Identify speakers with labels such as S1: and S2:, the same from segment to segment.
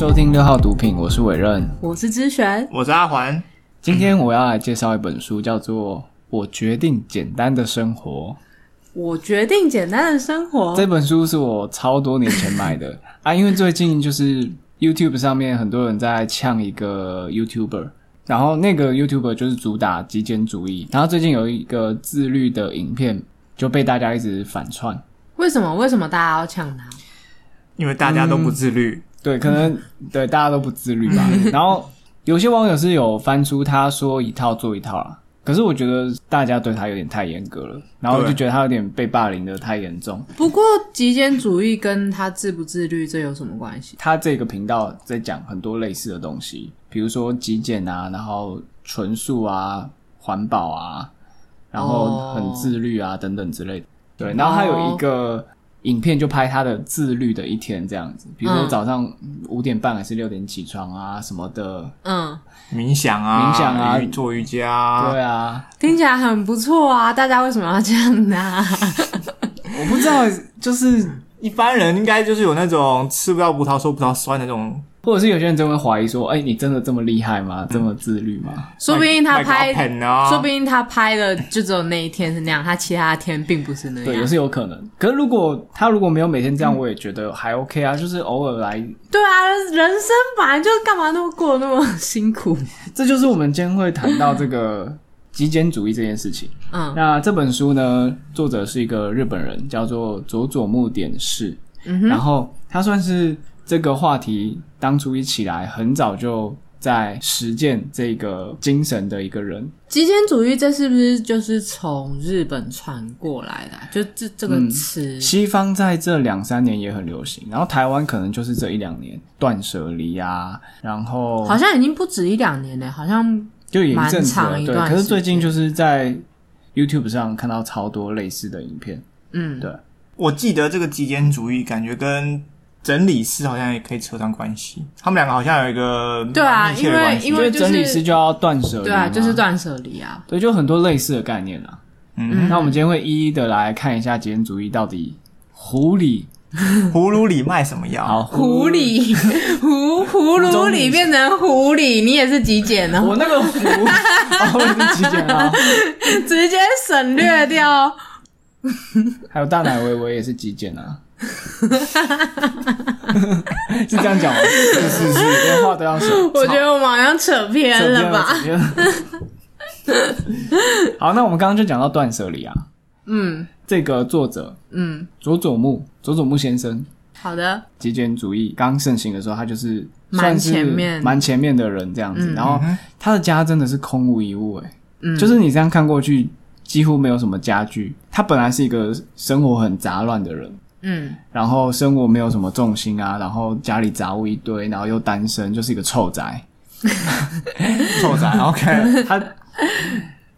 S1: 收听六号毒品，我是伟任。
S2: 我是知璇，
S3: 我是阿环。
S1: 今天我要来介绍一本书，叫做《我决定简单的生活
S2: 我决定简单的生》。活。
S1: 这本书是我超多年前买的 啊，因为最近就是 YouTube 上面很多人在呛一个 YouTuber，然后那个 YouTuber 就是主打极简主义，然后最近有一个自律的影片就被大家一直反串。
S2: 为什么？为什么大家要抢他？
S3: 因为大家都不自律，
S1: 对，可能对大家都不自律吧。然后有些网友是有翻出他说一套做一套啦，可是我觉得大家对他有点太严格了，然后我就
S3: 对
S1: 觉得他有点被霸凌的太严重。
S2: 不过极简主义跟他自不自律这有什么关系？
S1: 他这个频道在讲很多类似的东西，比如说极简啊，然后纯素啊、环保啊，然后很自律啊、等等之类的。对，然后还有一个影片就拍他的自律的一天这样子，比如说
S2: 嗯。
S1: 早上五点半还是六点起床啊什么的。
S2: 嗯，
S3: 冥想啊，
S1: 冥想啊。
S3: 做瑜伽啊，
S1: 对啊，
S2: 听起来很不错啊！大家为什么要这样呢、
S1: 我不知道，就是
S3: 一般人应该就是有那种吃不到葡萄说葡萄酸的那种，
S1: 或者是有些人真会怀疑说，哎、你真的这么厉害吗？这么自律吗？
S2: 说不定他拍说不定他拍的就只有那一天是那样，他其他天并不是那样
S1: 对，也。是有可能。可是如果他如果没有每天这样，我也觉得还 OK 啊，就是偶尔来
S2: 对啊，人生本来就干嘛那么过那么辛苦？
S1: 这就是我们今天会谈到这个极简主义这件事情。
S2: 嗯
S1: 那这本书呢，作者是一个日本人，叫做佐佐木典士。
S2: 嗯
S1: 然后他算是这个话题当初一起来，很早就在实践这个精神的一个人。
S2: 极简主义这是不是就是从日本传过来的啊、就这这个词？
S1: 西方在这两三年也很流行，然后台湾可能就是这一两年断舍离啊，然后
S2: 好像已经不止一两年了，好像
S1: 就。
S2: 蛮长一段
S1: 可是最近就是在 YouTube 上看到超多类似的影片，
S2: 嗯，
S1: 对。
S3: 我记得这个极简主义感觉跟整理师好像也可以扯上关系，他们两个好像有一个
S2: 对啊
S3: 蛮密切的关系
S2: 因为
S1: 就是整理师就要断舍离嘛，
S2: 对啊，就是断舍离啊。
S1: 对，就很多类似的概念啊。
S3: 嗯，
S1: 那我们今天会一一的来看一下极简主义到底狐狸
S3: 葫芦里卖什么药？
S1: 好
S2: 狐，狸，葫葫芦里变成狐狸，你也是极简哦，
S1: 我那个狐，哦，我是极简啊，
S2: 直接省略掉。
S1: 还有大奶维维也是极简啊。是这样讲吗？是是是，连话都要说。
S2: 我觉得我们好像扯偏了吧？
S1: 了？了 好，那我们刚刚就讲到断舍离啊。
S2: 嗯
S1: 这个作者
S2: 嗯，
S1: 佐佐木佐佐木先生，
S2: 好的，
S1: 极简主义刚盛行的时候，他就是
S2: 蛮
S1: 算是
S2: 前面
S1: 蛮前面的人这样子。
S2: 嗯
S1: 然后他的家真的是空无一物、欸，
S2: 嗯，
S1: 就是你这样看过去，几乎没有什么家具。他本来是一个生活很杂乱的人，
S2: 嗯
S1: 然后生活没有什么重心啊，然后家里杂物一堆，然后又单身，就是一个臭宅。
S3: 臭宅，OK，
S1: 他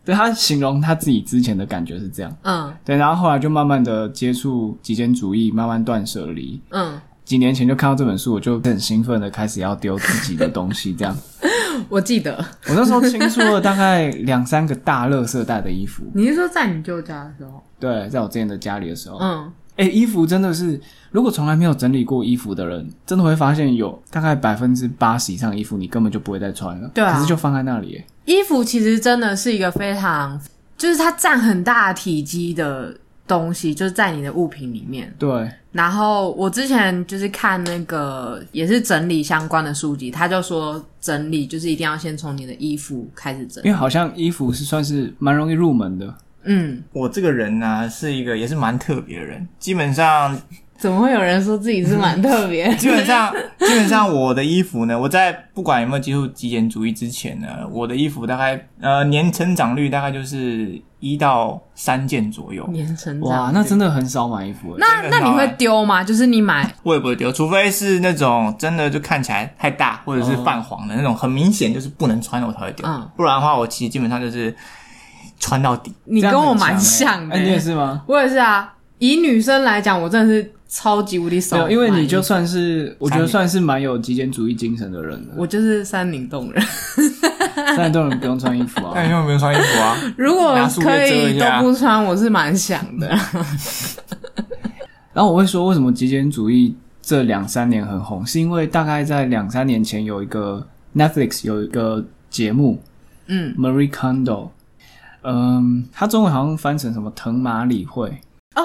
S1: 对他形容他自己之前的感觉是这样。
S2: 嗯
S1: 对，然后后来就慢慢的接触极简主义，慢慢断舍离。
S2: 嗯，
S1: 几年前就看到这本书，我就很兴奋的开始要丢自己的东西，这样。
S2: 我记得
S1: 我那时候清出了大概两三个大垃圾袋的衣服，
S2: 你是说在你舅家的时候？
S1: 对，在我之前的家里的时候，
S2: 嗯，
S1: 哎、衣服真的是，如果从来没有整理过衣服的人，真的会发现有大概百分之八十以上的衣服你根本就不会再穿了，
S2: 对啊
S1: 可是就放在那里，哎
S2: 衣服其实真的是一个非常，就是它占很大体积的东西，就是在你的物品里面。
S1: 对，
S2: 然后我之前就是看那个也是整理相关的书籍，他就说整理就是一定要先从你的衣服开始整理。
S1: 因为好像衣服是算是蛮容易入门的，
S2: 嗯，
S3: 我这个人呢、是一个也是蛮特别的人，基本上
S2: 怎么会有人说自己是蛮特别？
S3: 基本上基本上我的衣服呢，我在不管有没有接触极简主义之前呢，我的衣服大概呃年成长率大概就是一到三件左右，
S2: 年成长
S1: 哇，那真的很少买衣服，哎
S2: 那那你会丢吗？就是你买，
S3: 我也不会丢，除非是那种真的就看起来太大或者是泛黄的那种，很明显就是不能穿的我才会丢，
S2: 嗯。
S3: 不然的话我其实基本上就是穿到底。
S2: 你跟我蛮像的、
S1: 哎、你也是吗？
S2: 我也是啊。以女生来讲，我真的是超级无敌少，
S1: 因为你就算是我觉得算是蛮有极简主义精神的人了。
S2: 我就是山林洞人。
S1: 山林洞人不用穿衣服啊
S3: 那，你有没有穿衣服啊？
S2: 如果可以都不穿，我是蛮想的。
S1: 然后我会说，为什么极简主义这这两三年很红，是因为大概在两三年前有一个 Netflix 有一个节目
S2: 嗯
S1: ，Marie Kondo，嗯，它中文好像翻成什么藤马理会
S2: 哦，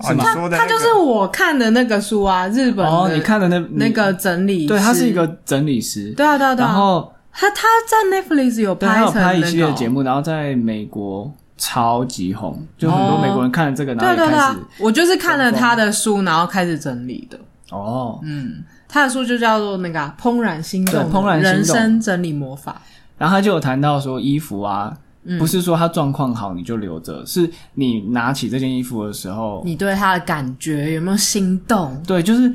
S3: 哦，你说的、那个、
S2: 他就是我看的那个书啊，日本的
S1: 哦，你看的那
S2: 那个整理师，
S1: 对，他是一个整理师，
S2: 对啊对啊对啊，
S1: 然后
S2: 他他在 Netflix 有拍
S1: 有拍一系列节目，然后在美国超级红，就很多
S2: 哦
S1: 美国人看了这个，然后
S2: 对对对啊
S1: 也开始，
S2: 我就是看了他的书，然后开始整理的。
S1: 哦，
S2: 嗯，他的书就叫做那个啊、怦然心动
S1: 怦然心动。
S2: 人生整理魔法。
S1: 然后他就有谈到说衣服啊，
S2: 嗯
S1: 不是说它状况好你就留着，是你拿起这件衣服的时候，
S2: 你对他的感觉有没有心动？
S1: 对，就是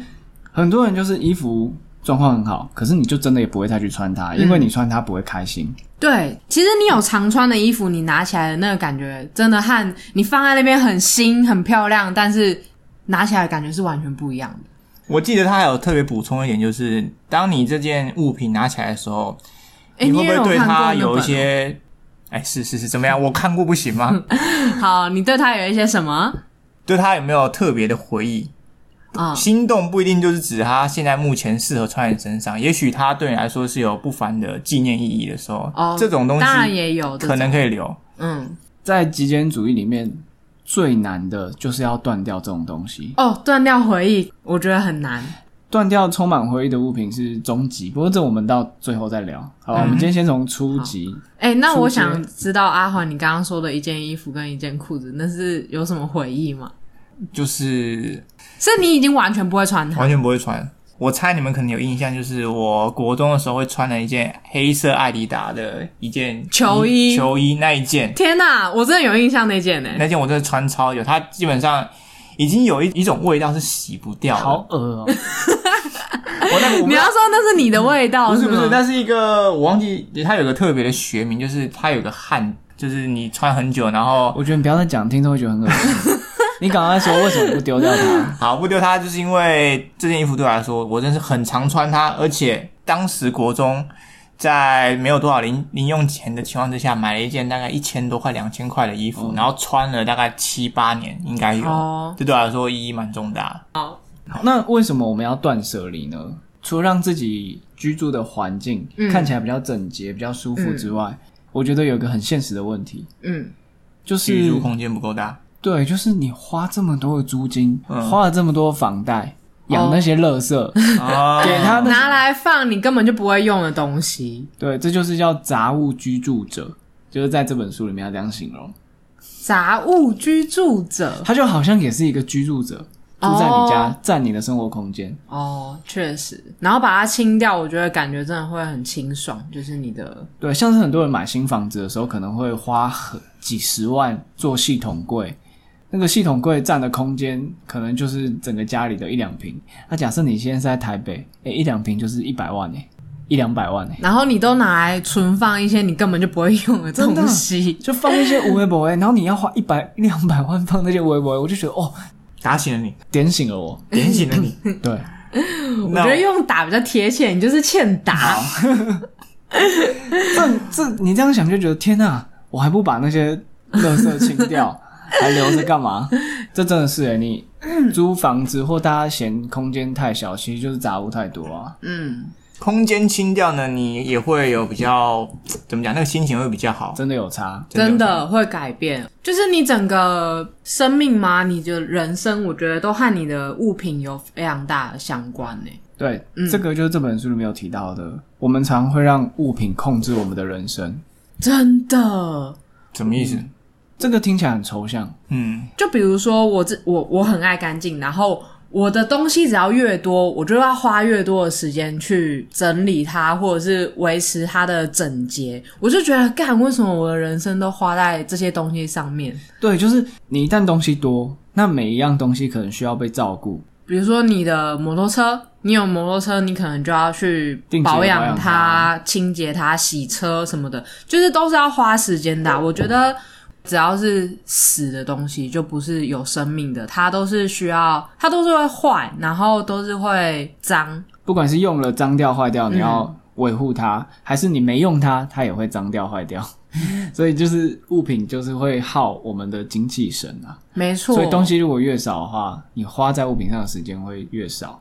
S1: 很多人就是衣服状况很好，可是你就真的也不会再去穿它，因为
S2: 嗯
S1: 你穿它不会开心。
S2: 对，其实你有常穿的衣服，你拿起来的那个感觉，真的和你放在那边很新、很漂亮，但是拿起来的感觉是完全不一样的。
S3: 我记得他还有特别补充一点，就是当你这件物品拿起来的时候，
S2: 哎，
S3: 你会不会对它有一些？哎，是是是，怎么样？我看过不行吗？
S2: 好？你对他有一些什么？
S3: 对他有没有特别的回忆？
S2: 啊、
S3: 心动不一定就是指他现在目前适合穿在你身上，也许他对你来说是有不凡的纪念意义的时候，
S2: 哦，
S3: 这种东西
S2: 当然也有
S3: 可能可以留。
S2: 嗯，
S1: 在极简主义里面，最难的就是要断掉这种东西。
S2: 哦，断掉回忆，我觉得很难。
S1: 断掉充满回忆的物品是终极，不过这我们到最后再聊。好吧，我们今天先从初级。
S2: 哎、那我想知道阿环，你刚刚说的一件衣服跟一件裤子，那是有什么回忆吗？
S3: 就是
S2: 是你已经完全不会穿它
S3: 完？全不会穿。我猜你们可能有印象，就是我国中的时候会穿了一件黑色艾迪达的一件
S2: 球衣
S3: 球衣那一件，
S2: 天哪，我真的有印象那件呢、
S3: 那件我真的穿超久，它基本上已经有一一种味道是洗不掉。
S1: 好恶哦、
S2: 你要说那是你的味道，
S3: 不是不是，那是一个我忘记它有个特别的学名，就是它有个汗，就是你穿很久，然后
S1: 我觉得你不要再讲，听众会觉得很恶心。你刚刚说为什么不丢掉它？
S3: 好不丢它，就是因为这件衣服对我来说，我真是很常穿它，而且当时国中在没有多少零零用钱的情况之下，买了一件大概一千多块、两千块的衣服，然后穿了大概七八年，应该有。
S2: 哦
S3: 这对我来说意义蛮重大的。
S1: 好那为什么我们要断舍离呢？除了让自己居住的环境
S2: 嗯
S1: 看起来比较整洁、比较舒服之外，我觉得有一个很现实的问题，
S2: 嗯，
S1: 就是
S3: 居住空间不够大，
S1: 对，就是你花这么多的租金，
S3: 嗯
S1: 花了这么多房贷，养那些垃圾，
S3: 啊
S1: 给他的
S2: 拿来放你根本就不会用的东西，
S1: 对，这就是叫杂物居住者，就是在这本书里面要这样形容。
S2: 杂物居住者。
S1: 他就好像也是一个居住者，住在你家
S2: 哦，
S1: 占你的生活空间。
S2: 哦，确实，然后把它清掉，我觉得感觉真的会很清爽，就是你的
S1: 对，像是很多人买新房子的时候，可能会花很几十万做系统柜，那个系统柜占的空间可能就是整个家里的一两平。那假设你现在是在台北，诶，一两平就是一百万诶，一两百万诶，
S2: 然后你都拿来存放一些你根本就不会用的东西，
S1: 就放一些无微博诶，然后你要花一百一两百万放那些微博，我就觉得哦，
S3: 打醒了你，
S1: 点醒了我。
S3: 点醒了你。
S1: 对，
S2: 我觉得用打比较贴切，你就是欠打。
S1: 这这你这样想就觉得天哪，我还不把那些垃圾清掉，还留着干嘛？这真的是诶，你租房子或大家嫌空间太小，其实就是杂物太多啊。
S2: 嗯，
S3: 空间清掉呢，你也会有比较 怎么讲，那个心情会比较好。
S1: 真的有差。
S2: 真
S3: 有
S2: 的会改变，就是你整个生命嘛，你的人生，我觉得都和你的物品有非常大的相关呢。
S1: 对，这个就是这本书里面有提到的。我们常会让物品控制我们的人生，
S2: 真的，
S3: 什么意思？
S1: 这个听起来很抽象。
S3: 嗯，
S2: 就比如说我这我我很爱干净，然后我的东西只要越多，我就要花越多的时间去整理它，或者是维持它的整洁。我就觉得，干为什么我的人生都花在这些东西上面？
S1: 对，就是你一旦东西多，那每一样东西可能需要被照顾。
S2: 比如说你的摩托车，你有摩托车，你可能就要去保养
S1: 保养
S2: 它、清洁它、洗车什么的，就是都是要花时间的啊、我觉得只要是死的东西，就不是有生命的，它都是需要，它都是会坏，然后都是会脏。
S1: 不管是用了脏掉坏掉，
S2: 嗯
S1: 你要维护它，还是你没用它，它也会脏掉坏掉。所以就是物品就是会耗我们的精气神啊。
S2: 没错，
S1: 所以东西如果越少的话，你花在物品上的时间会越少。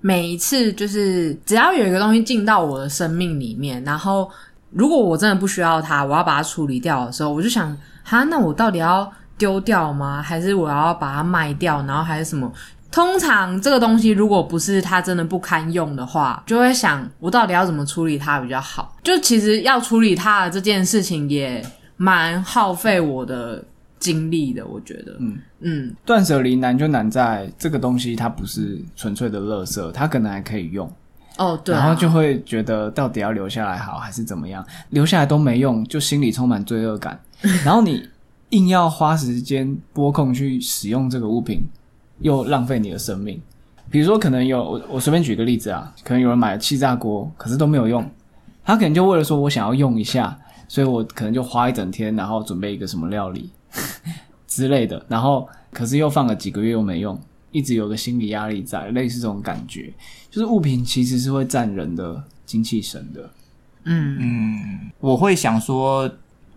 S2: 每一次就是只要有一个东西进到我的生命里面，然后如果我真的不需要它，我要把它处理掉的时候，我就想，哈，那我到底要丢掉吗？还是我要把它卖掉？然后还是什么？通常这个东西如果不是它真的不堪用的话，就会想我到底要怎么处理它比较好。就其实要处理它的这件事情也蛮耗费我的精力的，我觉得。嗯嗯，
S1: 断舍离难就难在这个东西它不是纯粹的垃圾，它可能还可以用，
S2: 哦对啊、
S1: 然后就会觉得到底要留下来好还是怎么样？留下来都没用，就心里充满罪恶感。然后你硬要花时间拨空去使用这个物品，又浪费你的生命。比如说，可能有我我随便举个例子啊，可能有人买了气炸锅，可是都没有用，他可能就为了说我想要用一下，所以我可能就花一整天，然后准备一个什么料理 之类的，然后可是又放了几个月又没用，一直有个心理压力在，类似这种感觉，就是物品其实是会占人的精气神的。
S2: 嗯
S3: 嗯，我会想说，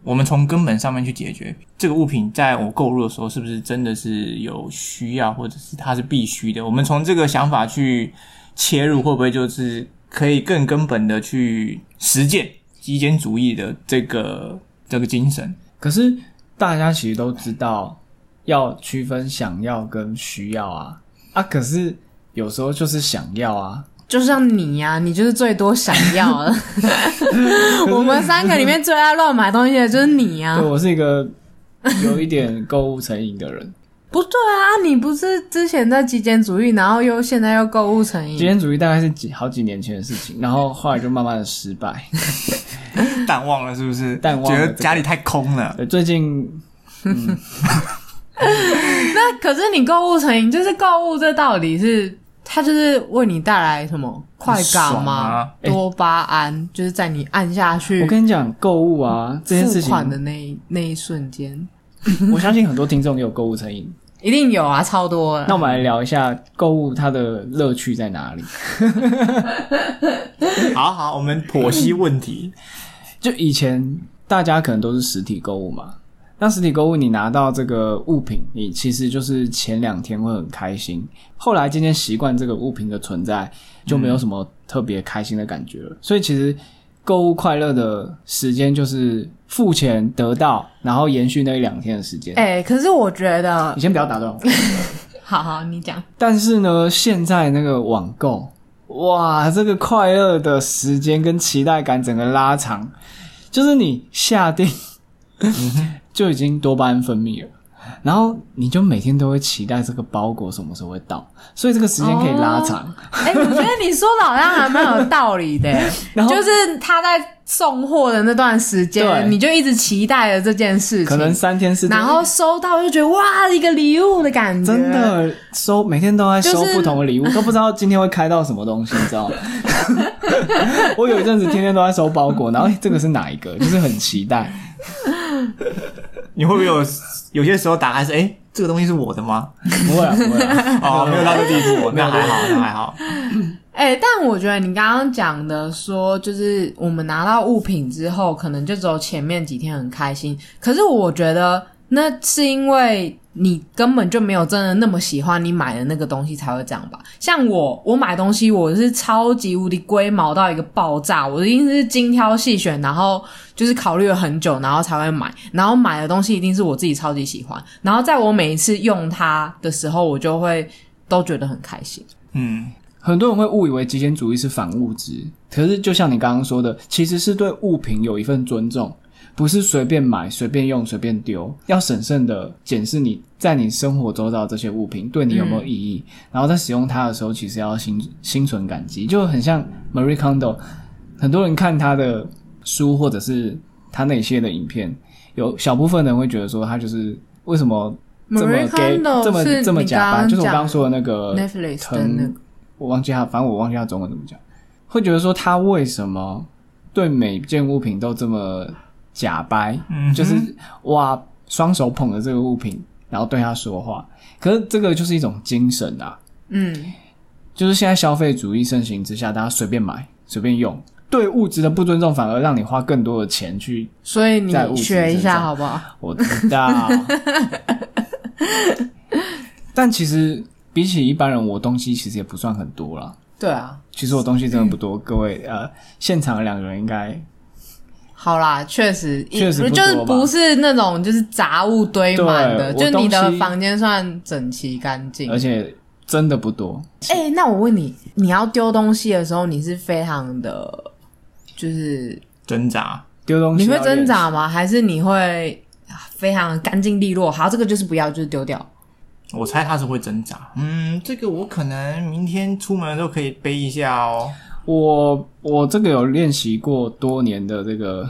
S3: 我们从根本上面去解决这个物品，在我购入的时候，是不是真的是有需要，或者是它是必须的？我们从这个想法去切入，会不会就是可以更根本的去实践极简主义的这个这个精神？
S1: 可是大家其实都知道要区分想要跟需要啊啊！可是有时候就是想要啊，
S2: 就像你呀、你就是最多想要的。我们三个里面最爱乱买东西的就是你呀、
S1: 对我是一个有一点购物成瘾的人。
S2: 不对啊，你不是之前在极简主义，然后又现在又购物成瘾？
S1: 极简主义大概是几好几年前的事情，然后后来就慢慢的失败。
S3: 淡忘了是不是？
S1: 淡忘了
S3: 觉得家里太空了。
S1: 对，最近
S2: 那可是你购物成瘾，就是购物这到底是它就是为你带来什么快感
S3: 爽
S2: 吗？
S3: 啊
S2: 多巴胺就是在你按下去
S1: 我跟你讲，购物啊这件事情，
S2: 款的那一那一瞬间，
S1: 我相信很多听众也有购物成瘾。
S2: 一定有啊，超多的。
S1: 那我们来聊一下购物它的乐趣在哪里？
S3: 好好，我们剖析问题。
S1: 就以前大家可能都是实体购物嘛，那实体购物你拿到这个物品，你其实就是前两天会很开心，后来渐渐习惯这个物品的存在，就没有什么特别开心的感觉了。所以其实购物快乐的时间就是付钱得到，然后延续那一两天的时间。
S2: 哎、可是我觉得
S1: 你，先不要打断我。
S2: 好好，你讲。
S1: 但是呢，现在那个网购，哇，这个快乐的时间跟期待感整个拉长，就是你下定 就已经多巴胺分泌了，然后你就每天都会期待这个包裹什么时候会到，所以这个时间可以拉长。
S2: 哎、我觉得你说的好像还蛮有道理的，
S1: 然后
S2: 就是他在送货的那段时间，你就一直期待着这件事情，
S1: 可能三天四天，
S2: 然后收到就觉得哇，一个礼物的感觉，
S1: 真的收每天都在收不同的礼物，都不知道今天会开到什么东西，你知道吗？我有一阵子天天都在收包裹，然后、哎这个是哪一个？就是很期待。
S3: 你会不会有有些时候打开是哎、诶这个东西是我的吗？
S1: 不会啊，不会啊。
S3: 哦，没有到这地步，那还好，那还好。
S2: 哎、但我觉得你刚刚讲的说，就是我们拿到物品之后，可能就只有前面几天很开心。可是我觉得那是因为你根本就没有真的那么喜欢你买的那个东西才会这样吧？像我，我买东西我是超级无敌龟毛到一个爆炸，我一定是精挑细选，然后就是考虑了很久，然后才会买。然后买的东西一定是我自己超级喜欢，然后在我每一次用它的时候，我就会都觉得很开心。
S3: 嗯，
S1: 很多人会误以为极简主义是反物质，可是就像你刚刚说的，其实是对物品有一份尊重，不是随便买、随便用、随便丢，要审慎的检视你在你生活周遭这些物品对你有没有意义，然后在使用它的时候，其实要心心存感激，就很像 Marie Kondo，很多人看他的书或者是他那些的影片，有小部分人会觉得说他就是为什么。这么这么这么假掰，
S2: 你刚刚
S1: 就是我刚刚说的那个
S2: Netflix 的
S1: 藤
S2: 那个。
S1: 我忘记他，反正我忘记他中文怎么讲，会觉得说他为什么对每件物品都这么假掰，
S3: 嗯
S1: 就是哇，双手捧着这个物品，然后对他说话。可是这个就是一种精神啊，
S2: 嗯，
S1: 就是现在消费主义盛行之下，大家随便买、随便用，对物质的不尊重，反而让你花更多的钱去。
S2: 所以你学一下好不好？
S1: 我知道，但其实比起一般人，我东西其实也不算很多啦。
S2: 对啊，
S1: 其实我东西真的不多，各位呃，现场的两个人应该
S2: 好啦，确实，
S1: 确实不
S2: 就是不是那种就是杂物堆满的，就你的房间算整齐干净
S1: 而。且真的不多。
S2: 哎、那我问你，你要丢东西的时候，你是非常的，就是
S3: 挣扎。
S1: 丢东西
S2: 你会挣扎吗？还是你会啊非常干净利落？好，这个就是不要，就是丢掉。
S3: 我猜他是会挣扎。嗯，这个我可能明天出门的时候可以背一下哦。
S1: 我我这个有练习过多年的这个，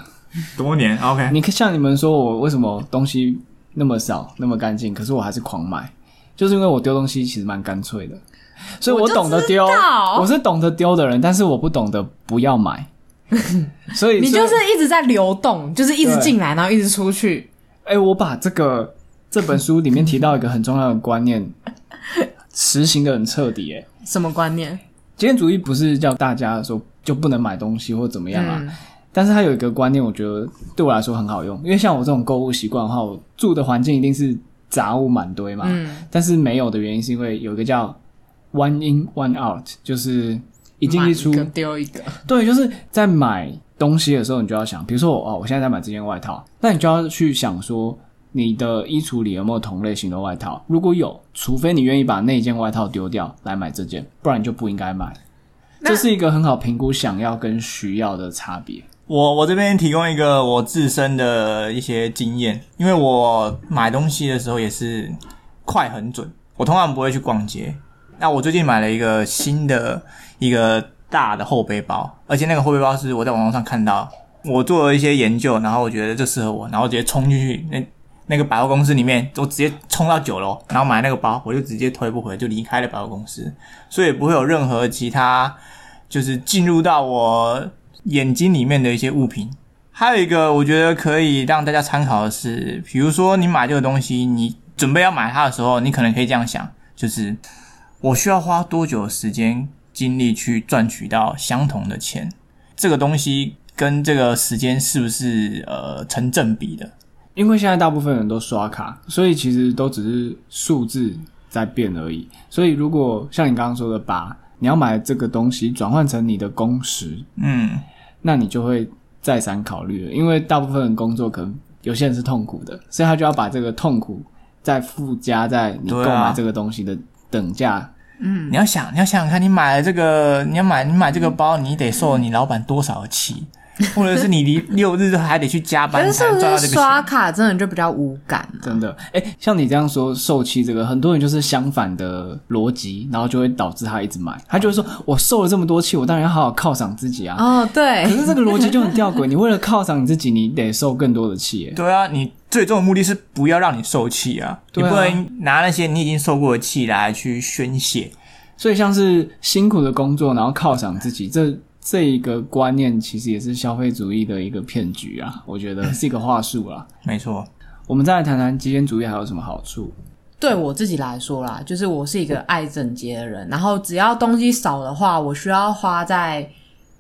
S3: 多年，OK，
S1: 你像你们说我为什么东西那么少那么干净，可是我还是狂买，就是因为我丢东西其实蛮干脆的，所以
S2: 我
S1: 懂得丢，我是懂得丢的人，但是我不懂得不要买，所以
S2: 你就是一直在流动，就是一直进来，然后一直出去。
S1: 哎、我把这个这本书里面提到一个很重要的观念，实行的很彻底。哎，
S2: 什么观念？
S1: 极简主义不是叫大家说就不能买东西或怎么样啊，
S2: 嗯。
S1: 但是它有一个观念，我觉得对我来说很好用，因为像我这种购物习惯的话，我住的环境一定是杂物满堆嘛，
S2: 嗯。
S1: 但是没有的原因是因为有一个叫 one in one out，就是一进一出
S2: 丢一个。
S1: 对，就是在买东西的时候，你就要想，比如说我哦，我现在在买这件外套，那你就要去想说，你的衣橱里有没有同类型的外套？如果有，除非你愿意把那件外套丢掉来买这件，不然你就不应该买。这是一个很好评估想要跟需要的差别。
S3: 我我这边提供一个我自身的一些经验，因为我买东西的时候也是快很准，我通常不会去逛街。那我最近买了一个新的一个大的后背包，而且那个后背包是我在网络上看到，我做了一些研究，然后我觉得这适合我，然后直接冲进去那那个百货公司里面，我直接冲到九楼，然后买那个包，我就直接推不回，就离开了百货公司，所以不会有任何其他就是进入到我眼睛里面的一些物品。还有一个我觉得可以让大家参考的是，比如说你买这个东西，你准备要买它的时候，你可能可以这样想，就是我需要花多久时间精力去赚取到相同的钱？这个东西跟这个时间是不是呃成正比的？
S1: 因为现在大部分人都刷卡，所以其实都只是数字在变而已。所以如果像你刚刚说的，把你要买这个东西转换成你的工时，
S3: 嗯，
S1: 那你就会再三考虑了，因为大部分人工作可能有些人是痛苦的，所以他就要把这个痛苦再附加在你购买这个东西的等价。
S2: 嗯，
S3: 你要想，你要想想看，你买了这个，你要买你买这个包，你得受你老板多少的气，或者是你离六日还得去加
S2: 可
S3: 班
S2: 是是不
S3: 才能赚到这个
S2: 是刷。卡真的就比较无感、啊？
S1: 真的，哎、像你这样说受气这个，很多人就是相反的逻辑，然后就会导致他一直买。他就会说：“我受了这么多气，我当然要好好犒赏自己啊。
S2: 哦，对
S1: 可，是这个逻辑就很吊诡，你为了犒赏你自己，你得受更多的气。
S3: 对啊，你最终的目的是不要让你受气啊，
S1: 对啊
S3: 你不能拿那些你已经受过的气来去宣泄。
S1: 所以像是辛苦的工作，然后犒赏自己，这这一个观念其实也是消费主义的一个骗局啊，我觉得 是一个话术啦。
S3: 没错，
S1: 我们再来谈谈极简主义还有什么好处？
S2: 对我自己来说啦，就是我是一个爱整洁的人，然后只要东西少的话，我需要花在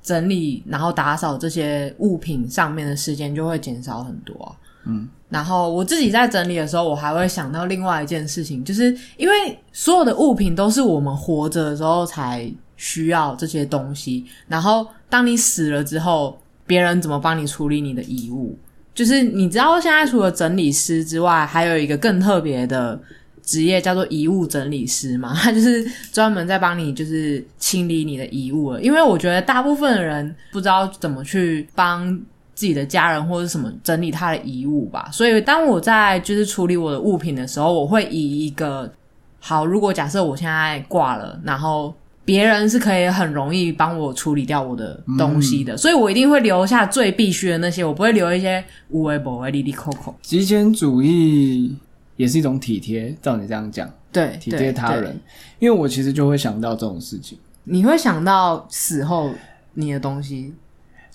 S2: 整理然后打扫这些物品上面的时间就会减少很多啊、
S1: 嗯，
S2: 然后我自己在整理的时候，我还会想到另外一件事情，就是因为所有的物品都是我们活着的时候才需要这些东西，然后当你死了之后，别人怎么帮你处理你的遗物？就是你知道，现在除了整理师之外，还有一个更特别的职业叫做遗物整理师嘛，他就是专门在帮你就是清理你的遗物了。因为我觉得大部分的人不知道怎么去帮自己的家人或者什么整理他的遗物吧，所以当我在就是处理我的物品的时候，我会以一个好，如果假设我现在挂了，然后。别人是可以很容易帮我处理掉我的东西的，所以我一定会留下最必须的那些，我不会留一些无为不为、利利扣扣。
S1: 极简主义也是一种体贴，照你这样讲，
S2: 对，
S1: 体
S2: 对
S1: 贴他人。因为我其实就会想到这种事情。
S2: 你会想到死后你的东西，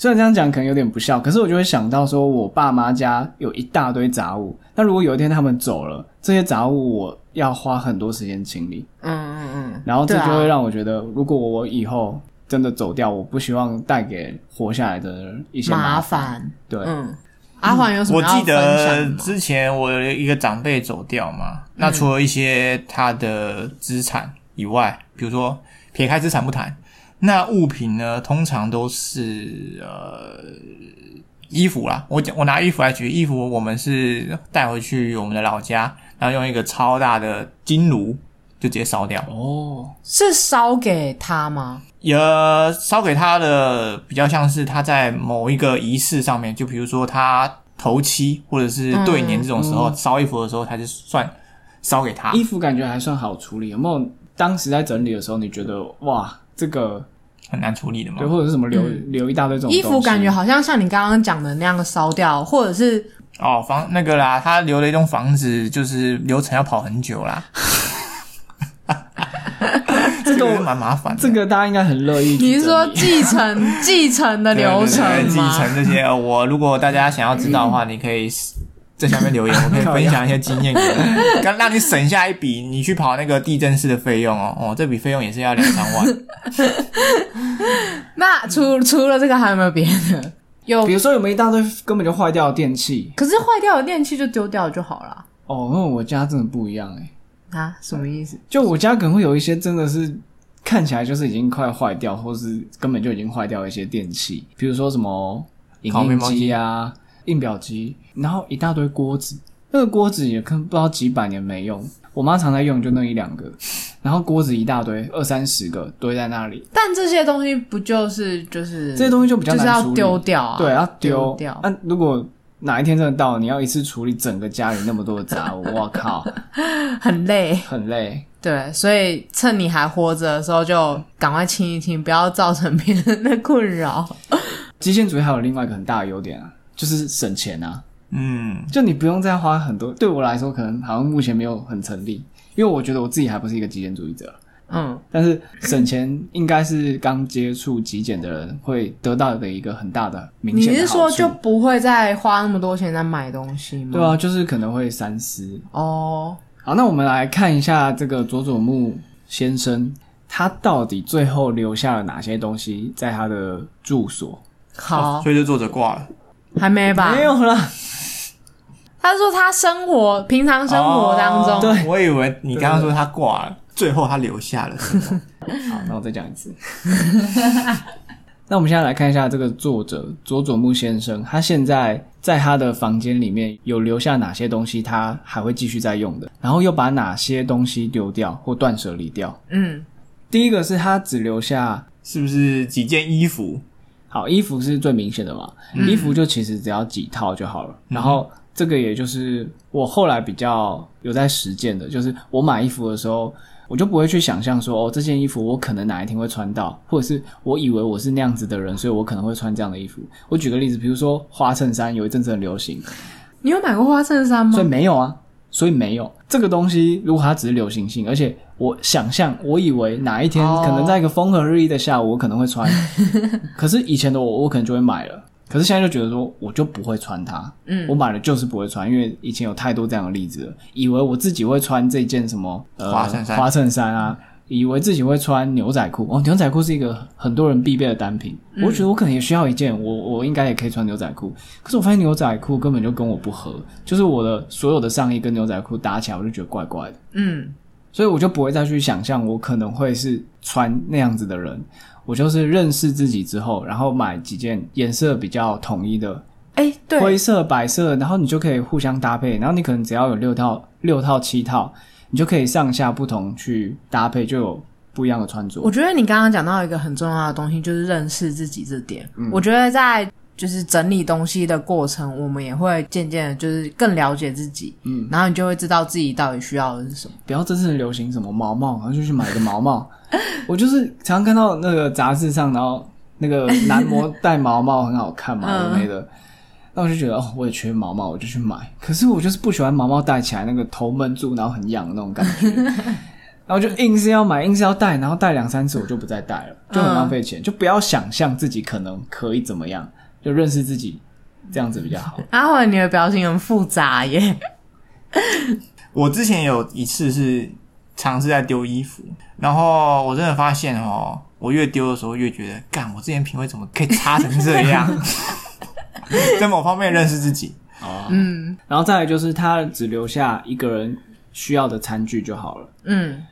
S1: 虽然这样讲可能有点不孝，可是我就会想到说，我爸妈家有一大堆杂物，那如果有一天他们走了，这些杂物我要花很多时间清理，
S2: 嗯嗯嗯，
S1: 然后这就会让我觉得，如果我以后真的走掉，我不希望带给活下来的人一些
S2: 麻
S1: 烦。对，
S2: 嗯，阿环有什么
S3: 我记得之前我有一个长辈走掉嘛，那除了一些他的资产以外，比如说撇开资产不谈，那物品呢，通常都是呃衣服啦。我讲我拿衣服来举，衣服我们是带回去我们的老家，然后用一个超大的金炉就直接烧掉。
S1: 哦，
S2: 是烧给他吗？
S3: 也烧给他的比较像是他在某一个仪式上面，就比如说他头七或者是对年这种时候
S1: 嗯
S3: 烧衣服的时候，他就算烧给他。
S1: 衣服感觉还算好处理，有没有？当时在整理的时候，你觉得哇，这个
S3: 很难处理的嘛
S1: 对，。或者是什么留、留一大堆这种
S2: 衣服感觉好像像你刚刚讲的那样烧掉，或者是
S3: 哦，房那个啦，他留了一栋房子，就是流程要跑很久啦。这个蛮麻烦的。
S1: 这个大家应该很乐意。
S2: 你是说继承 继承的流程
S3: 对对继？承这些，呃我如果大家想要知道的话，你可以在下面留言，我可以分享一些经验给你，刚让你省下一笔你去跑那个地震室的费用哦。哦，这笔费用也是要两三万。
S2: 那除除了这个还有没有别的？有
S1: 比，如说有没有一大堆根本就坏掉的电器？
S2: 可是坏掉的电器就丢掉就好了
S1: 哦，因为我家真的不一样哎、
S2: 啊？什么意思？
S1: 就我家可能会有一些真的是看起来就是已经快坏掉，或是根本就已经坏掉一些电器，比如说什么影印
S3: 烤面包机
S1: 机啊、印表机，然后一大堆锅子，那个锅子也可能不知道几百年没用，我妈常在用，就那一两个，然后锅子一大堆，二三十个堆在那里，
S2: 但这些东西不就是就是
S1: 这些东西就比较
S2: 就是要
S1: 难处理，
S2: 丢掉啊？
S1: 对，要丢
S2: 丢掉。
S1: 那、如果哪一天真的到，你要一次处理整个家里那么多的杂物，我靠，
S2: 很累。
S1: 很累。
S2: 对，所以趁你还活着的时候，就赶快清一清，不要造成别人的困扰。
S1: 极简主义还有另外一个很大的优点啊，就是省钱啊。
S3: 嗯，
S1: 就你不用再花很多，对我来说可能好像目前没有很成立，因为我觉得我自己还不是一个极简主义者，
S2: 嗯，
S1: 但是省钱应该是刚接触极简的人会得到的一个很大的明
S2: 你
S1: 显你
S2: 是说就不会再花那么多钱在买东西吗？
S1: 对啊，就是可能会三思。
S2: 哦，
S1: 好，那我们来看一下这个佐佐木先生，他到底最后留下了哪些东西在他的住所？
S2: 好，
S3: 哦所以就作者挂了。
S2: 还没吧？
S1: 没有了，
S2: 他说他生活平常生活当中，
S3: 哦
S1: 对
S3: 我以为你刚刚说他挂了，最后他留下了什么？
S1: 好，那我再讲一次。那我们现在来看一下这个作者佐佐木先生，他现在在他的房间里面有留下哪些东西，他还会继续在用的，然后又把哪些东西丢掉或断舍离掉。
S2: 嗯，
S1: 第一个是他只留下
S3: 是不是几件衣服？
S1: 好衣服是最明显的嘛，衣服就其实只要几套就好了。然后这个也就是我后来比较有在实践的，就是我买衣服的时候，我就不会去想象说哦这件衣服我可能哪一天会穿到，或者是我以为我是那样子的人，所以我可能会穿这样的衣服。我举个例子，比如说花衬衫有一阵子很流行，
S2: 你有买过花衬衫吗
S1: 所以？没有啊，所以没有这个东西。如果它只是流行性，而且我想象，我以为哪一天
S2: 哦
S1: 可能在一个风和日丽的下午，我可能会穿，可是以前的我，我可能就会买了。可是现在就觉得说，我就不会穿它。
S2: 嗯
S1: 我买了就是不会穿，因为以前有太多这样的例子了，以为我自己会穿这件什么呃
S3: 花衬衫
S1: 花衬衫啊，以为自己会穿牛仔裤。哦，牛仔裤是一个很多人必备的单品，
S2: 嗯
S1: 我觉得我可能也需要一件，我我应该也可以穿牛仔裤。可是我发现牛仔裤根本就跟我不合，就是我的所有的上衣跟牛仔裤搭起来，我就觉得怪怪的。
S2: 嗯，
S1: 所以我就不会再去想象我可能会是穿那样子的人。我就是认识自己之后，然后买几件颜色比较统一的，
S2: 哎、
S1: 灰
S2: 对，
S1: 色、白色，然后你就可以互相搭配。然后你可能只要有六套、六套、七套，你就可以上下不同去搭配，就有不一样的穿着
S2: 我。觉得你刚刚讲到一个很重要的东西，就是认识自己这点。我觉得在就是整理东西的过程，我们也会渐渐的，就是更了解自己，嗯，然后你就会知道自己到底需要的是什么。
S1: 不要这次流行什么毛毛，然后就去买一个毛毛。我就是常常看到那个杂志上，然后那个男模戴毛毛很好看嘛，
S2: 嗯
S1: 有没的。那我就觉得哦，我也缺毛毛，我就去买。可是我就是不喜欢毛毛戴起来那个头闷住，然后很痒的那种感觉。然后就硬是要买，硬是要戴，然后戴两三次我就不再戴了，就很浪费钱。就不要想象自己可能可以怎么样，就认识自己，这样子比较好。
S2: 阿慧，你的表情很复杂耶。
S3: 我之前有一次是尝试在丢衣服，然后我真的发现哦，我越丢的时候越觉得，干，我之前品味怎么可以差成这样？在某方面认识自己，
S2: 嗯
S1: 然后再来就是他只留下一个人需要的餐具就好了。
S2: 嗯，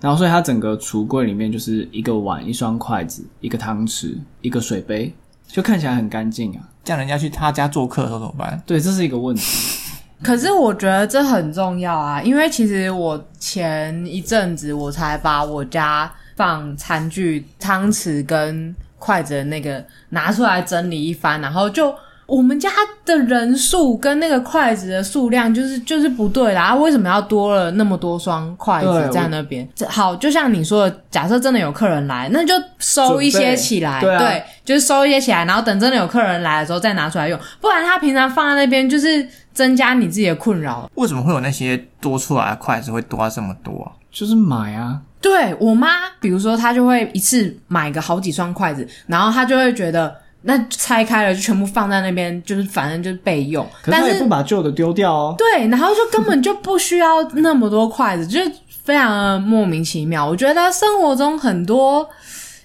S1: 然后所以他整个橱柜里面就是一个碗、一双筷子、一个汤匙、一个水杯，就看起来很干净啊。
S3: 这样人家去他家做客的时候怎么办？
S1: 对，这是一个问题。
S2: 可是我觉得这很重要啊，因为其实我前一阵子我才把我家放餐具、汤匙跟筷子的那个拿出来整理一番，然后就我们家的人数跟那个筷子的数量就是就是不对啦，啊为什么要多了那么多双筷子在那边？好，就像你说的，假设真的有客人来，那就收一些起来，
S1: 对啊
S2: 就是收一些起来，然后等真的有客人来的时候再拿出来用，不然他平常放在那边就是增加你自己的困扰。
S3: 为什么会有那些多出来的筷子会多到这么多啊？
S1: 就是买啊，
S2: 对我妈，比如说她就会一次买个好几双筷子，然后她就会觉得那拆开了就全部放在那边，就是反正就是备用。但是
S1: 不把旧的丢掉哦。
S2: 对，然后就根本就不需要那么多筷子，就是非常的莫名其妙。我觉得生活中很多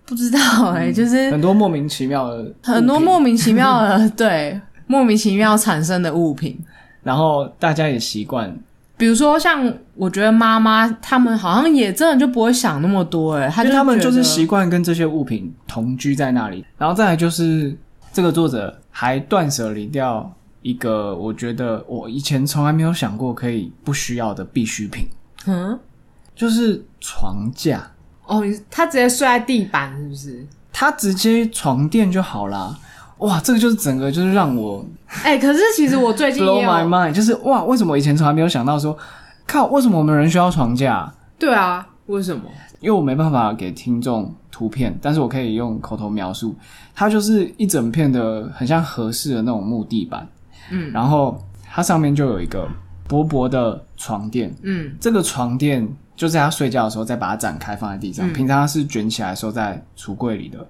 S2: 不知道哎、就是
S1: 很多莫名其妙的，
S2: 很多莫，名其妙的对 莫名其妙产生的物品。
S1: 然后大家也习惯，
S2: 比如说，像我觉得妈妈他们好像也真的就不会想那么多、欸，哎，他就
S1: 因为他们就是习惯跟这些物品同居在那里。然后再来就是这个作者还断舍离掉一个，我觉得我以前从来没有想过可以不需要的必需品，
S2: 嗯，
S1: 就是床架。
S2: 哦，你他直接睡在地板是不是？
S1: 他直接床垫就好啦。哇，这个就是整个就是让我
S2: 哎、可是其实我最近
S1: blow
S2: 也有
S1: my mind，就是哇，为什么我以前从来没有想到说，靠，为什么我们人需要床架？
S2: 对啊，为什么？
S1: 因为我没办法给听众图片，但是我可以用口头描述，它就是一整片的很像合适的那种木地板，
S2: 嗯
S1: 然后它上面就有一个薄薄的床垫，
S2: 嗯
S1: 这个床垫就在他睡觉的时候再把它展开放在地上，
S2: 嗯
S1: 平常它是卷起来收在橱柜里的，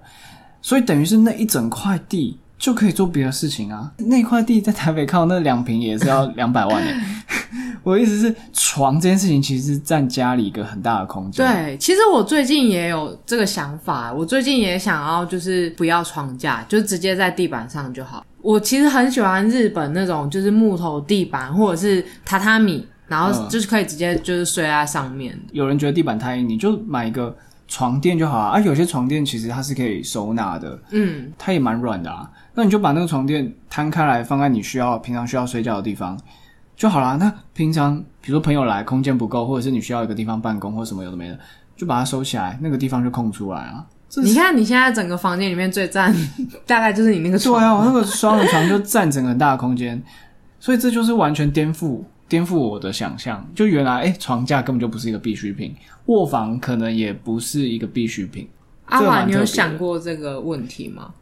S1: 所以等于是那一整块地就可以做别的事情啊。那块地在台北靠那两平也是要 两百万耶。我的意思是，床这件事情其实是占家里一个很大的空间。
S2: 对，其实我最近也有这个想法，我最近也想要就是不要床架，就直接在地板上就好。我其实很喜欢日本那种就是木头地板或者是榻榻米，然后
S1: 嗯
S2: 就是可以直接就是睡在上面的。
S1: 有人觉得地板太硬，你就买一个床垫就好啊。啊，有些床垫其实它是可以收纳的，
S2: 嗯，
S1: 它也蛮软的啊。那你就把那个床垫摊开来，放在你需要平常需要睡觉的地方就好啦。那平常比如说朋友来，空间不够，或者是你需要一个地方办公或什么有的没的，就把它收起来，那个地方就空出来啊。
S2: 你看你现在整个房间里面最占 大概就是你那个床对
S1: 啊，我，那个双人床就占整个很大的空间，所以这就是完全颠覆颠覆我的想象。就原来哎、诶床架根本就不是一个必需品，卧房可能也不是一个必需品。
S2: 阿华，你有想过这个问题吗？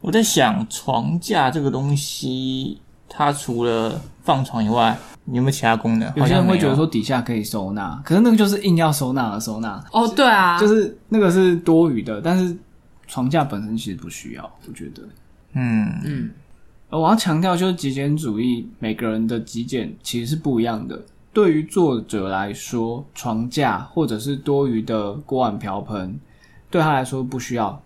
S3: 我在想床架这个东西，它除了放床以外，你有没有其他功能？
S1: 有些人会觉得说底下可以收纳，可是那个就是硬要收纳而收纳，
S2: 哦，对啊，
S1: 就是那个是多余的，但是床架本身其实不需要，我觉得。
S3: 嗯，
S2: 嗯，
S1: 而我要强调，就是极简主义，每个人的极简其实是不一样的。对于作者来说，床架或者是多余的锅碗瓢盆，对他来说不需要。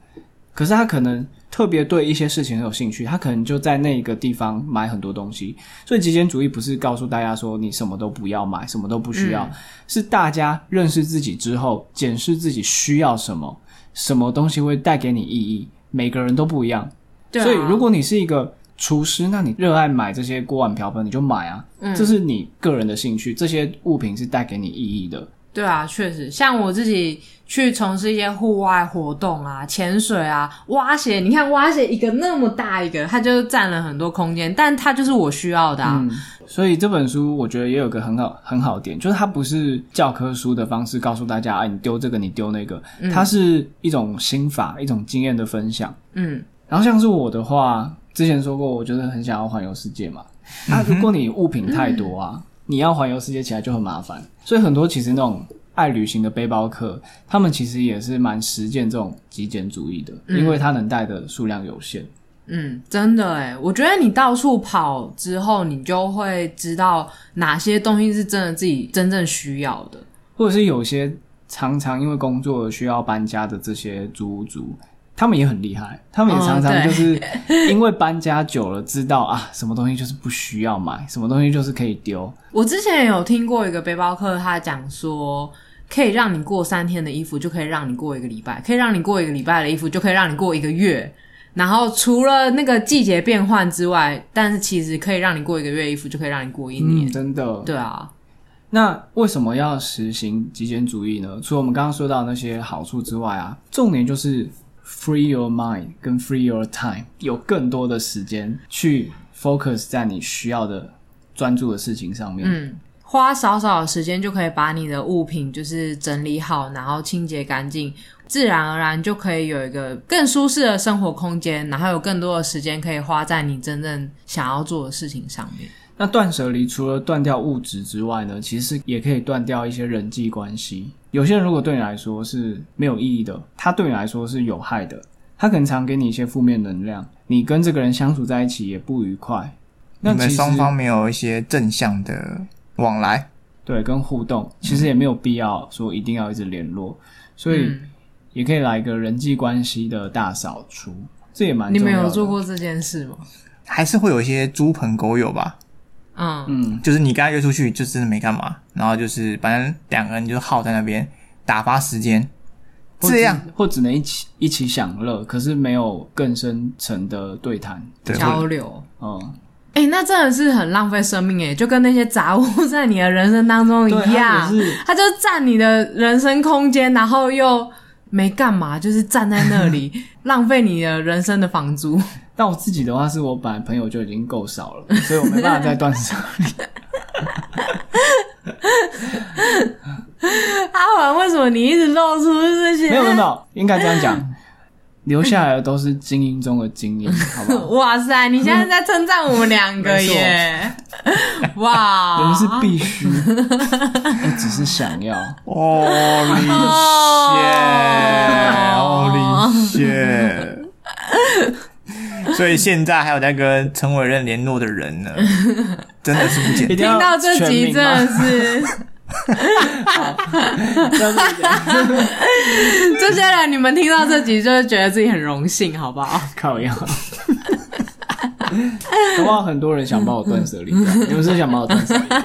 S1: 可是他可能特别对一些事情很有兴趣，他可能就在那个地方买很多东西。所以极简主义不是告诉大家说你什么都不要买，什么都不需要，
S2: 嗯
S1: 是大家认识自己之后，检视自己需要什么，什么东西会带给你意义。每个人都不一样。
S2: 对啊
S1: 所以，如果你是一个厨师，那你热爱买这些锅碗瓢盆，你就买啊，
S2: 嗯
S1: 这是你个人的兴趣，这些物品是带给你意义的。
S2: 对啊，确实，像我自己去从事一些户外活动啊，潜水啊，挖鞋，你看挖鞋一个那么大一个，它就占了很多空间，但它就是我需要的啊。
S1: 嗯，所以这本书我觉得也有个很好很好的点，就是它不是教科书的方式告诉大家，啊，你丢这个，你丢那个，它是一种心法，一种经验的分享。
S2: 嗯，
S1: 然后像是我的话，之前说过，我觉得很想要环游世界嘛。啊，如果你物品太多啊，你要环游世界起来就很麻烦。所以很多其实那种爱旅行的背包客，他们其实也是蛮实践这种极简主义的，因为他能带的数量有限。
S2: 嗯，真的诶，我觉得你到处跑之后，你就会知道哪些东西是真的自己真正需要的。
S1: 或者是有些常常因为工作需要搬家的这些租屋族，他们也很厉害，他们也
S2: 哦
S1: 常常就是 因为搬家久了，知道啊什么东西就是不需要买，什么东西就是可以丢。
S2: 我之前有听过一个背包客，他讲说，可以让你过三天的衣服，就可以让你过一个礼拜；可以让你过一个礼拜的衣服，就可以让你过一个月。然后除了那个季节变换之外，但是其实可以让你过一个月衣服，就可以让你过一年。
S1: 嗯，真的。
S2: 对啊，
S1: 那为什么要实行极简主义呢？除了我们刚刚说到那些好处之外啊，重点就是 free your mind 跟 free your time，有更多的时间去 focus 在你需要的专注的事情上面。
S2: 嗯，花少少的时间就可以把你的物品就是整理好，然后清洁干净，自然而然就可以有一个更舒适的生活空间，然后有更多的时间可以花在你真正想要做的事情上面。
S1: 那断舍离除了断掉物质之外呢，其实也可以断掉一些人际关系。有些人如果对你来说是没有意义的，他对你来说是有害的，他可能常给你一些负面能量，你跟这个人相处在一起也不愉快。那
S3: 双方没有一些正向的往来，
S1: 对跟互动，其实也没有必要说一定要一直联络，所以
S2: 嗯
S1: 也可以来一个人际关系的大扫除，这也蛮
S2: 你们
S1: 重要的。
S2: 有做过这件事吗？
S3: 还是会有一些猪朋狗友吧。
S2: 嗯，
S1: 嗯，
S3: 就是你跟他约出去，就真的没干嘛，然后就是反正两个人就耗在那边打发时间，这样
S1: 或只能一起一起享乐，可是没有更深层的对谈。
S3: 对，
S2: 交流。
S1: 嗯，
S2: 哎、那真的是很浪费生命哎，就跟那些杂物在你的人生当中，一样
S1: 它
S2: 就占你的人生空间，然后又没干嘛，就是站在那里 浪费你的人生的房租。
S1: 但我自己的话，是我本来朋友就已经够少了，所以我没办法再断舍离。
S2: 阿文，为什么你一直露出这些？
S1: 没有没有没有，应该这样讲，留下来的都是精英中的精英，好不好？
S2: 哇塞，你现在在称赞我们两个耶！哇，
S1: 我们是必须，我只是想要。
S3: 哦，Holy
S2: 哦
S3: shit，Holy shit！所以现在还有在跟陈伟任联络的人呢，真的是不简单。
S2: 听到这集真的是，
S1: 真的
S2: 这些人你们听到这集就是觉得自己很荣幸，好不好？
S1: 靠样。搞不好很多人想把我断舍离掉，你们是想把我断舍离掉？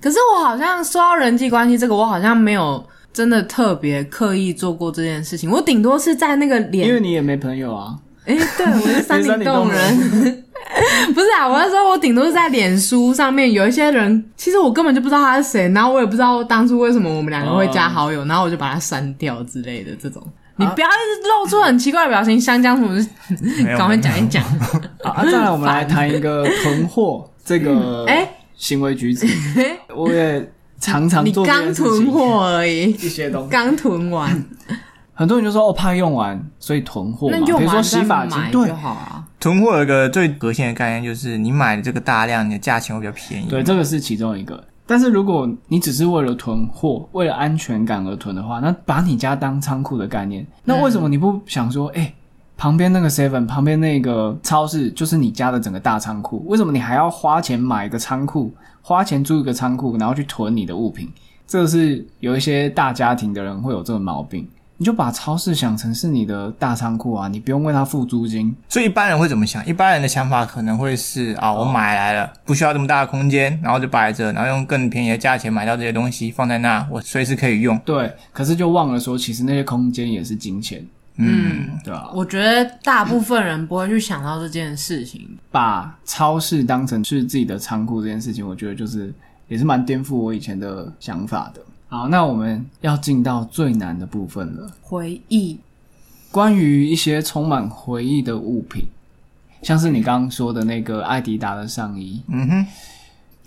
S2: 可是我好像说到人际关系这个，我好像没有真的特别刻意做过这件事情，我顶多是在那个脸
S1: 因为你也没朋友啊。
S2: 哎、对，我是 山顶洞人。不是啊，我是说，我顶多是在脸书上面有一些人，其实我根本就不知道他是谁，然后我也不知道当初为什么我们两个会加好友，然后我就把他删掉之类的这种。你不要一直露出很奇怪的表情，香江什么？赶快讲一讲。
S1: 好，啊，再来我们来谈一个囤货这个
S2: 哎
S1: 行为举止。我也常常
S2: 你
S1: 做
S2: 刚囤货而已，
S1: 一些东西，
S2: 刚囤完，
S1: 很多人就说哦怕用完，所以囤货嘛。
S2: 那用
S1: 比如说
S2: 完再
S1: 洗发精
S2: 买，
S1: 对
S2: 就好啊。
S3: 囤货有一个最核心的概念，就是你买的这个大量，你的价钱会比较便宜。
S1: 对，这个是其中一个。但是如果你只是为了囤货，为了安全感而囤的话，那把你家当仓库的概念，那为什么你不想说，哎、旁边那个 Seven，旁边那个超市就是你家的整个大仓库？为什么你还要花钱买一个仓库，花钱租一个仓库，然后去囤你的物品？这是有一些大家庭的人会有这个毛病。你就把超市想成是你的大仓库啊，你不用为它付租金。
S3: 所以一般人会怎么想？一般人的想法可能会是啊，我买来了，不需要这么大的空间，然后就摆着，然后用更便宜的价钱买到这些东西放在那，我随时可以用。
S1: 对，可是就忘了说，其实那些空间也是金钱，
S3: 嗯，
S1: 对啊、
S2: 我觉得大部分人不会去想到这件事情。
S1: 把超市当成是自己的仓库这件事情，我觉得就是也是蛮颠覆我以前的想法的。好，那我们要进到最难的部分了，
S2: 回忆，
S1: 关于一些充满回忆的物品，像是你刚刚说的那个艾迪达的上衣，
S3: 嗯哼，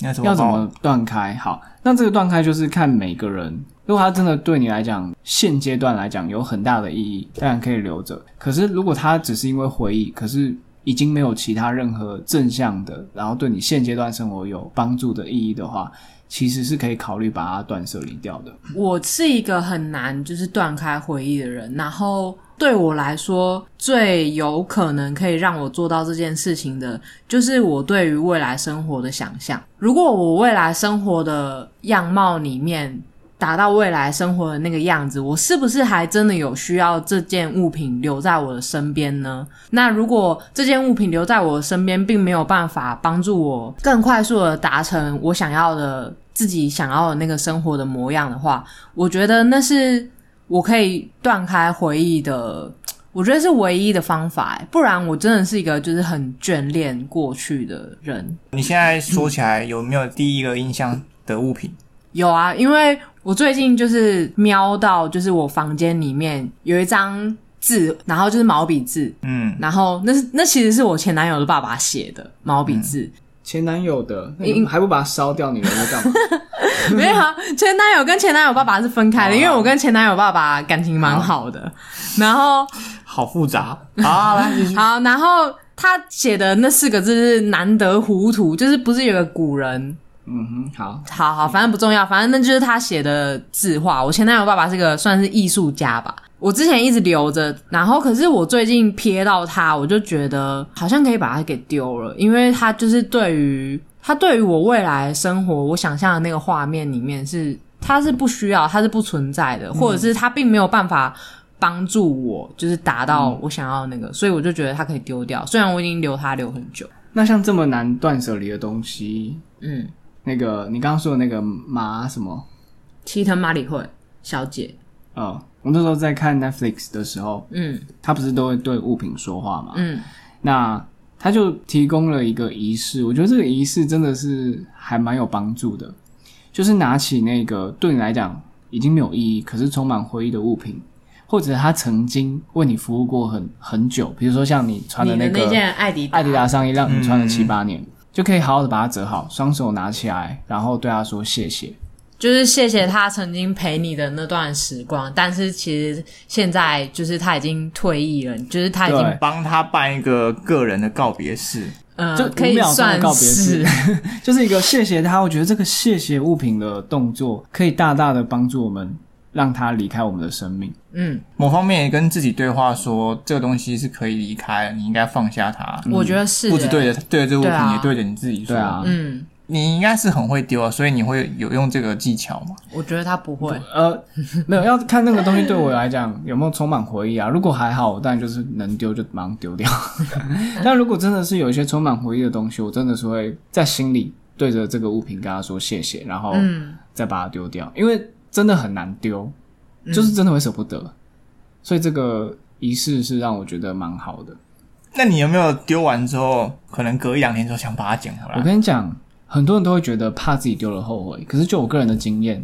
S3: 要怎么
S1: 断开？好，那这个断开就是看每个人，如果他真的对你来讲，现阶段来讲有很大的意义，当然可以留着。可是如果他只是因为回忆，可是已经没有其他任何正向的，然后对你现阶段生活有帮助的意义的话，其实是可以考虑把它断舍离掉的。
S2: 我是一个很难就是断开回忆的人，然后对我来说最有可能可以让我做到这件事情的，就是我对于未来生活的想象。如果我未来生活的样貌里面达到未来生活的那个样子，我是不是还真的有需要这件物品留在我的身边呢？那如果这件物品留在我的身边，并没有办法帮助我更快速的达成我想要的自己想要的那个生活的模样的话，我觉得那是我可以断开回忆的。我觉得是唯一的方法，欸不然我真的是一个就是很眷恋过去的人。
S3: 你现在说起来有没有第一个印象的物品？
S2: 有啊，因为我最近就是瞄到，就是我房间里面有一张字，然后就是毛笔字，
S3: 嗯，
S2: 然后那是那其实是我前男友的爸爸写的毛笔字，
S1: 前男友的，那你还不把它烧掉？你留着干嘛？
S2: 没有啊，前男友跟前男友爸爸是分开的，因为我跟前男友爸爸感情蛮好的，然后
S3: 好复杂啊！来继续。
S2: 好，然后他写的那四个字是难得糊涂，就是不是有个古人
S1: 嗯哼，好，
S2: 好好，反正不重要，反正那就是他写的字画。我前男友爸爸是个算是艺术家吧，我之前一直留着，然后可是我最近瞥到他，我就觉得好像可以把它给丢了，因为他就是对于他对于我未来生活，我想象的那个画面里面是他是不需要，他是不存在的，或者是他并没有办法。帮助我就是达到我想要的那个，所以我就觉得它可以丢掉。虽然我已经留它留很久，
S1: 那像这么难断舍离的东西，
S2: 嗯，
S1: 那个你刚刚说的那个马什么？
S2: 齐藤马里惠小姐，
S1: 呃，我那时候在看 Netflix 的时候，
S2: 嗯。
S1: 他不是都会对物品说话嘛？
S2: 嗯。
S1: 那他就提供了一个仪式，我觉得这个仪式真的是还蛮有帮助的，就是拿起那个对你来讲已经没有意义，可是充满回忆的物品，或者他曾经为你服务过很很久，比如说像你穿的
S2: 你的
S1: 那个
S2: 那件艾迪
S1: 爱迪达上衣，让你穿了
S3: 嗯。
S1: 七八年，就可以好好的把它折好，双手拿起来，然后对他说谢谢。
S2: 就是谢谢他曾经陪你的那段时光，但是其实现在就是他已经退役了，就是他已经
S3: 帮他办一个个人的告别式，
S2: 呃
S1: 就
S2: 可以算
S1: 告别式
S2: 是，
S1: 就是一个谢谢他。我觉得这个谢谢物品的动作，可以大大的帮助我们，让它离开我们的生命。
S2: 嗯，
S3: 某方面也跟自己对话说，这个东西是可以离开的，你应该放下它。
S2: 我觉得是、
S3: 不止对着对着这个物品，
S2: 啊
S3: 也对着你自己说。
S1: 对啊，
S2: 嗯，
S3: 你应该是很会丢啊，所以你会有用这个技巧吗？
S2: 我觉得他不会，
S1: 呃，没有要看那个东西对我来讲有没有充满回忆啊。如果还好，我当然就是能丢就马上丢掉。但如果真的是有一些充满回忆的东西，我真的是会在心里对着这个物品跟他说谢谢，然后
S2: 嗯
S1: 再把它丢掉，因为真的很难丢，就是真的会舍不得。所以这个仪式是让我觉得蛮好的。
S3: 那你有没有丢完之后，可能隔一两天之后想把它捡回来我？
S1: 跟你讲，很多人都会觉得怕自己丢了后悔，可是就我个人的经验，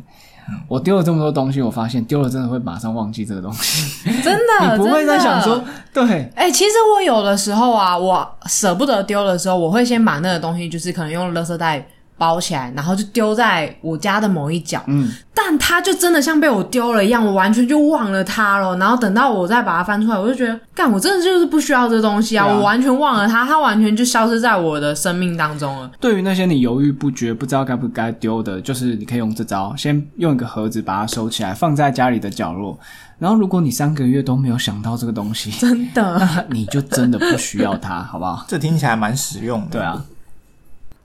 S1: 我丢了这么多东西，我发现丢了真的会马上忘记这个东西，
S2: 真的，
S1: 你不会再想说，对，
S2: 哎、其实我有的时候啊，我舍不得丢的时候，我会先把那个东西，就是可能用垃圾袋包起来，然后就丢在我家的某一角。
S1: 嗯，
S2: 但它就真的像被我丢了一样，我完全就忘了它了。然后等到我再把它翻出来，我就觉得，干，我真的就是不需要这东西啊！
S1: 啊
S2: 我完全忘了它，它完全就消失在我的生命当中了。
S1: 对于那些你犹豫不决、不知道该不该丢的，就是你可以用这招，先用一个盒子把它收起来，放在家里的角落。然后，如果你三个月都没有想到这个东西，
S2: 真的，
S1: 那 你就真的不需要它，好不好？
S3: 这听起来蛮实用的。
S1: 对啊，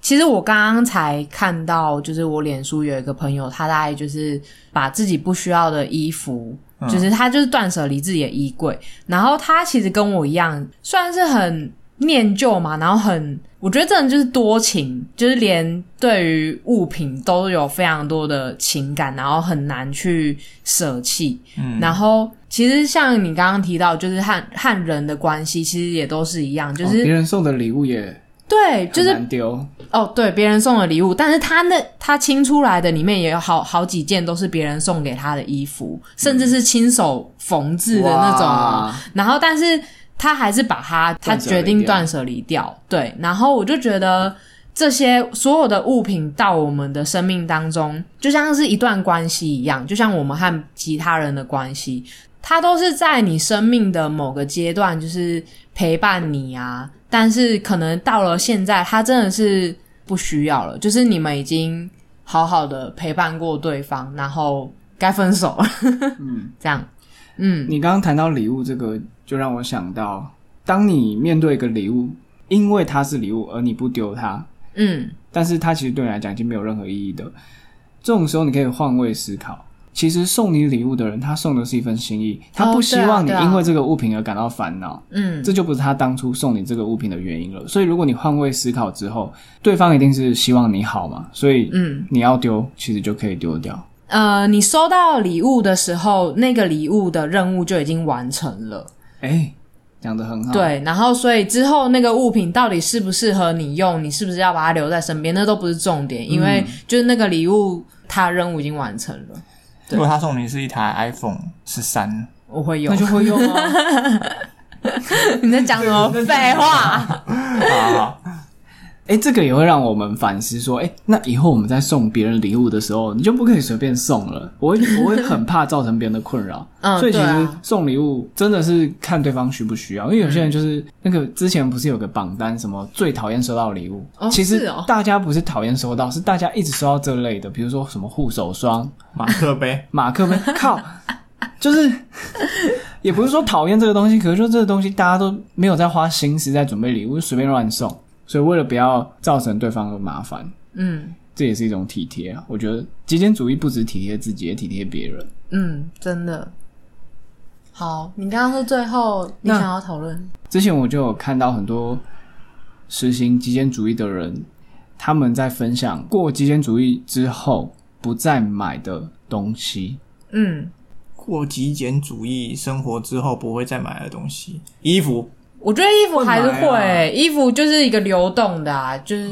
S2: 其实我刚刚才看到，就是我脸书有一个朋友，他大概就是把自己不需要的衣服，就是他就是断舍离自己的衣柜，然后他其实跟我一样，算是很念旧嘛，然后很，我觉得真的就是多情，就是连对于物品都有非常多的情感，然后很难去舍弃。
S3: 嗯，
S2: 然后其实像你刚刚提到，就是和和人的关系，其实也都是一样，就是、
S1: 哦别人送的礼物也
S2: 对，就是。哦，对，别人送的礼物，但是他那他清出来的里面也有好好几件都是别人送给他的衣服，甚至是亲手缝制的那种然后，但是他还是把它他
S1: 断舍离
S2: 决定
S1: 掉
S2: 断舍离掉。对，然后我就觉得这些所有的物品到我们的生命当中，就像是一段关系一样，就像我们和其他人的关系，它都是在你生命的某个阶段，就是陪伴你啊。但是可能到了现在，他真的是不需要了，就是你们已经好好的陪伴过对方，然后该分手了，
S1: 嗯，
S2: 这样，嗯。
S1: 你刚刚谈到礼物这个，就让我想到，当你面对一个礼物，因为它是礼物而你不丢它，
S2: 嗯。
S1: 但是它其实对你来讲已经没有任何意义的。这种时候，你可以换位思考，其实送你礼物的人，他送的是一份心意，他
S2: 哦
S1: 不希望你因为这个物品而感到烦恼。
S2: 嗯，
S1: 这就不是他当初送你这个物品的原因了。所以，如果你换位思考之后，对方一定是希望你好嘛，所以
S2: 嗯
S1: 你要丢，其实就可以丢掉。
S2: 呃，你收到礼物的时候，那个礼物的任务就已经完成了。
S1: 哎，讲的很好。，
S2: 对，然后所以之后那个物品到底适不适合你用，你是不是要把它留在身边，那都不是重点，因为就是那个礼物它任务已经完成了，
S3: 如果他送你是一台 iPhone 十三，
S2: 我会用
S1: 那。就会用啊。
S2: 你在讲什么 废话？
S3: 好好，
S1: 哎，这个也会让我们反思说，哎，那以后我们在送别人礼物的时候，你就不可以随便送了。我会我会很怕造成别人的困扰。
S2: 嗯
S1: 所以其实送礼物真的是看对方需不需要，因为有些人就是那个之前不是有个榜单，什么最讨厌收到礼物。
S2: 哦
S1: 其实大家不是讨厌收到，是大家一直收到这类的，比如说什么护手霜、
S3: 马克杯，
S1: 马克杯，靠，就是也不是说讨厌这个东西，可是说这个东西大家都没有在花心思在准备礼物，就随便乱送，所以为了不要造成对方的麻烦，
S2: 嗯
S1: 这也是一种体贴啊。我觉得极简主义不止体贴自己，也体贴别人。
S2: 嗯，真的。好，你刚刚说最后你想要讨论，
S1: 之前我就有看到很多实行极简主义的人，他们在分享过极简主义之后不再买的东西。
S2: 嗯，
S3: 过极简主义生活之后不会再买的东西，衣服。
S2: 我觉得衣服还是
S1: 会买
S2: 会、
S1: 啊。
S2: 衣服就是一个流动的啊，就是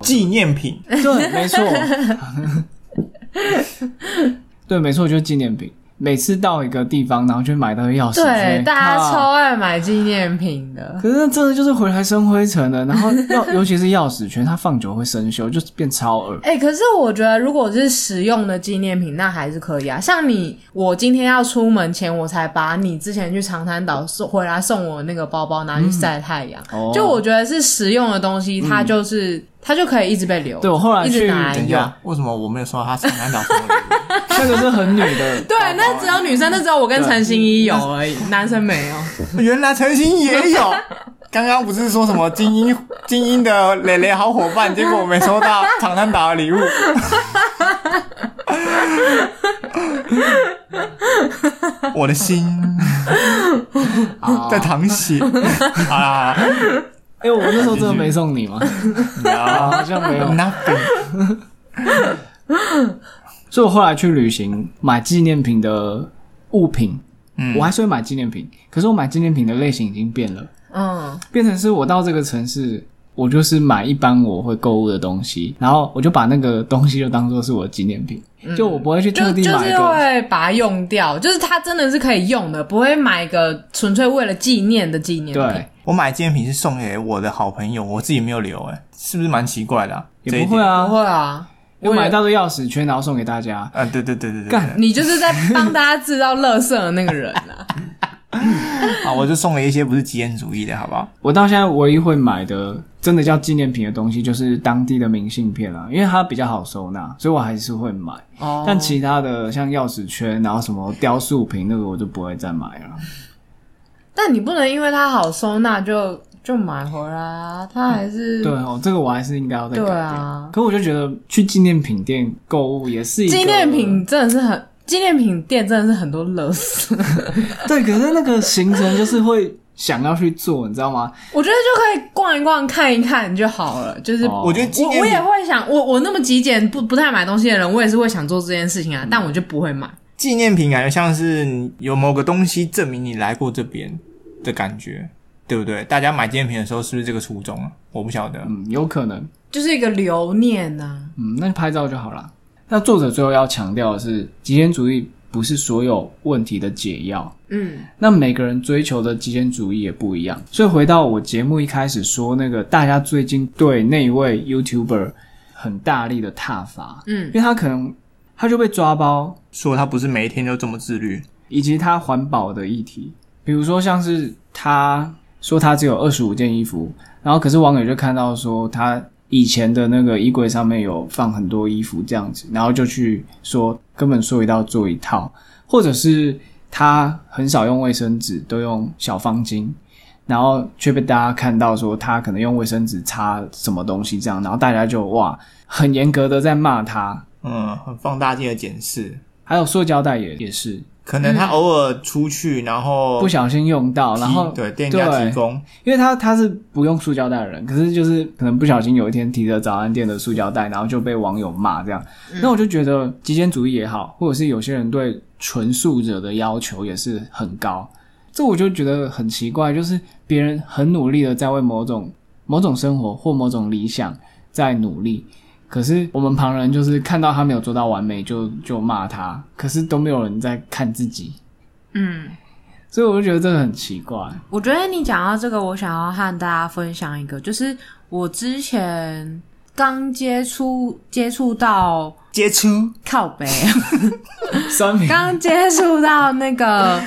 S3: 纪念品，
S1: 对，没错，对，没错，就是纪念品。每次到一个地方，然后就买到钥匙
S2: 对，大家超爱买纪念品的。
S1: 可是那真的就是回来生灰尘的，然后要 尤其是钥匙圈，它放久会生锈，就变超恶。
S2: 哎、可是我觉得如果是实用的纪念品，那还是可以啊。像你，我今天要出门前，我才把你之前去长滩岛送回来送我那个包包拿去晒太阳。
S1: 哦
S2: 就我觉得是实用的东西，它就是、它就可以一直被留。
S1: 对我后来
S2: 一直
S1: 去。
S3: 等一下，为什么我没有收到他长滩岛送的礼物？
S1: 那个是很女的，
S2: 对，那只有女生，那只有我跟陈欣怡有而已，男生没有。
S3: 原来陈星也有。刚刚不是说什么精英精英的蕾蕾好伙伴，结果我没收到长滩岛的礼物。我的心
S1: 啊
S3: 在淌血。好啦，
S1: 哎、我那时候真的没送你吗？啊，好像没有。
S3: nothing。
S1: 所以我后来去旅行买纪念品的物品，
S3: 嗯
S1: 我还是会买纪念品，可是我买纪念品的类型已经变了，
S2: 嗯，
S1: 变成是我到这个城市，我就是买一般我会购物的东西，然后我就把那个东西就当做是我的纪念品，就我不会去
S2: 就
S1: 特地
S2: 就是
S1: 买一个。
S2: 会把它用掉，就是它真的是可以用的，不会买一个纯粹为了纪念的纪念品。
S1: 对，
S3: 我买纪念品是送给我的好朋友，我自己没有留、哎，是不是蛮奇怪的、
S1: 也不会。啊
S2: 不，会啊，
S1: 我买到的钥匙圈，然后送给大家。
S3: 啊，对对对对对
S1: 干，
S2: 你就是在帮大家制造垃圾的那个人啊。
S3: 啊，我就送了一些不是极简主义的，好不好？
S1: 我到现在唯一会买的真的叫纪念品的东西，就是当地的明信片啊，因为它比较好收纳，所以我还是会买。
S2: 哦
S1: 但其他的像钥匙圈，然后什么雕塑品，那个我就不会再买了。
S2: 但你不能因为它好收纳就就买回来啊，它还是
S1: 对哦，这个我还是应该要再改
S2: 对
S1: 变。
S2: 啊。
S1: 可我就觉得去纪念品店购物也是一个
S2: 纪念品真的是很，纪念品店真的是很多乐事，
S1: 对，可是那个行程就是会想要去做，你知道吗？
S2: 我觉得就可以逛一逛、看一看就好了。就是
S1: 哦
S3: 我觉得纪
S2: 我我也会想，我我那么极简不不太买东西的人，我也是会想做这件事情啊，但我就不会买。
S3: 纪念品感觉像是你有某个东西证明你来过这边的感觉，对不对？大家买纪念品的时候是不是这个初衷啊？我不晓得。
S1: 嗯，有可能。
S2: 就是一个留念呐、
S1: 嗯，那就拍照就好了。那作者最后要强调的是，极简主义不是所有问题的解药。
S2: 嗯
S1: 那每个人追求的极简主义也不一样，所以回到我节目一开始说那个，大家最近对那一位 YouTuber 很大力的挞伐，
S2: 嗯
S1: 因为他可能他就被抓包，
S3: 说他不是每一天都这么自律，
S1: 以及他环保的议题，比如说像是他说他只有二十五件衣服，然后可是网友就看到说他以前的那个衣柜上面有放很多衣服这样子，然后就去说根本说一套做一套，或者是他很少用卫生纸，都用小方巾。然后却被大家看到说他可能用卫生纸擦什么东西这样，然后大家就哇很严格的在骂他，
S3: 嗯，很放大镜的检视。
S1: 还有塑胶袋也也是
S3: 可能他偶尔出去，然后
S1: 不小心用到，然后
S3: 提对店家提供，
S1: 因为他他是不用塑胶袋的人，可是就是可能不小心有一天提着早餐店的塑胶袋，然后就被网友骂这样。那我就觉得极简主义也好，或者是有些人对纯素者的要求也是很高，这我就觉得很奇怪，就是别人很努力的在为某种某种生活或某种理想在努力。可是我们旁人就是看到他没有做到完美就就骂他，可是都没有人在看自己，
S2: 嗯，
S1: 所以我就觉得这个很奇怪。
S2: 我觉得你讲到这个，我想要和大家分享一个，就是我之前刚接触接触到
S3: 接触？
S2: 靠背，
S1: 酸民
S2: 刚接触到那个